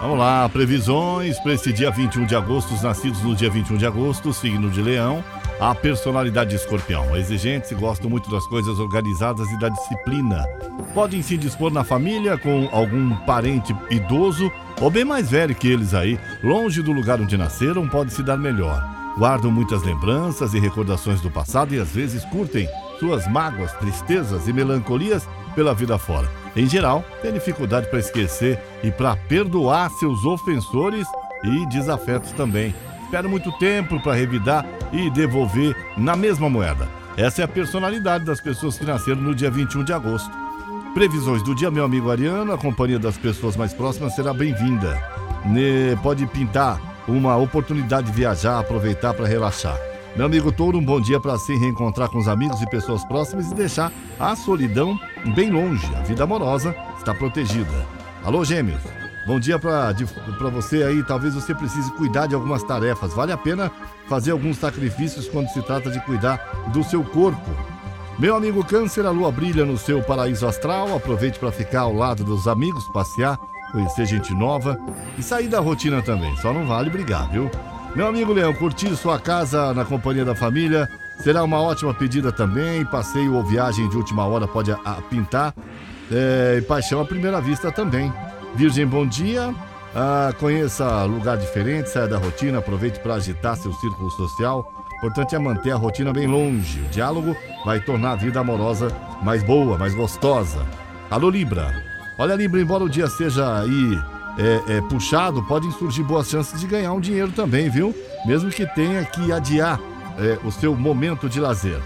Vamos lá, previsões para esse dia 21 de agosto, os nascidos no dia 21 de agosto, signo de Leão, a personalidade de Escorpião. Exigentes e gostam muito das coisas organizadas e da disciplina. Podem se dispor na família com algum parente idoso ou bem mais velho que eles aí, longe do lugar onde nasceram, pode se dar melhor. Guardam muitas lembranças e recordações do passado e às vezes curtem suas mágoas, tristezas e melancolias pela vida fora. Em geral, tem dificuldade para esquecer e para perdoar seus ofensores e desafetos também. Espera muito tempo para revidar e devolver na mesma moeda. Essa é a personalidade das pessoas que nasceram no dia 21 de agosto. Previsões do dia, meu amigo Ariano, a companhia das pessoas mais próximas será bem-vinda. Pode pintar uma oportunidade de viajar, aproveitar para relaxar. Meu amigo Touro, um bom dia para se reencontrar com os amigos e pessoas próximas e deixar a solidão bem longe. A vida amorosa está protegida. Alô, Gêmeos. Bom dia para você aí. Talvez você precise cuidar de algumas tarefas. Vale a pena fazer alguns sacrifícios quando se trata de cuidar do seu corpo. Meu amigo Câncer, a lua brilha no seu paraíso astral. Aproveite para ficar ao lado dos amigos, passear, conhecer gente nova e sair da rotina também. Só não vale brigar, viu? Meu amigo Leão, curtir sua casa na companhia da família será uma ótima pedida também. Passeio ou viagem de última hora pode a- a pintar. É, paixão à primeira vista também. Virgem, bom dia. Ah, conheça lugar diferente, saia da rotina, aproveite para agitar seu círculo social. Importante é manter a rotina bem longe. O diálogo vai tornar a vida amorosa mais boa, mais gostosa. Alô, Libra. Olha, Libra, embora o dia seja aí é, é, puxado, podem surgir boas chances de ganhar um dinheiro também, viu? Mesmo que tenha que adiar é, o seu momento de lazer.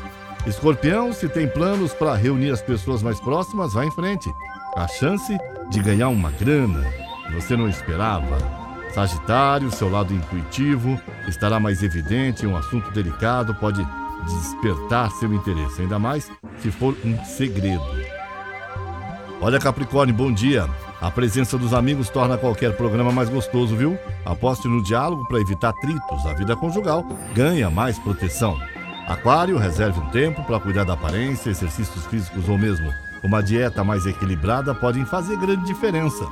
Escorpião, se tem planos para reunir as pessoas mais próximas, vá em frente. A chance de ganhar uma grana que você não esperava. Sagitário, seu lado intuitivo estará mais evidente, um assunto delicado pode despertar seu interesse, ainda mais se for um segredo. Olha, Capricórnio, bom dia. A presença dos amigos torna qualquer programa mais gostoso, viu? Aposte no diálogo para evitar atritos. A vida conjugal ganha mais proteção. Aquário, reserve um tempo para cuidar da aparência, exercícios físicos ou mesmo uma dieta mais equilibrada podem fazer grande diferença.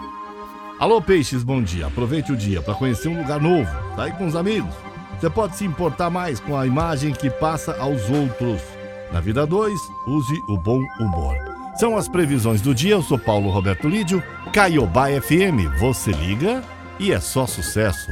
Alô, Peixes, bom dia. Aproveite o dia para conhecer um lugar novo, sair com os amigos. Você pode se importar mais com a imagem que passa aos outros. Na vida 2, use o bom humor. São as previsões do dia. Eu sou Paulo Roberto Lídio, Caiobá FM. Você liga e é só sucesso.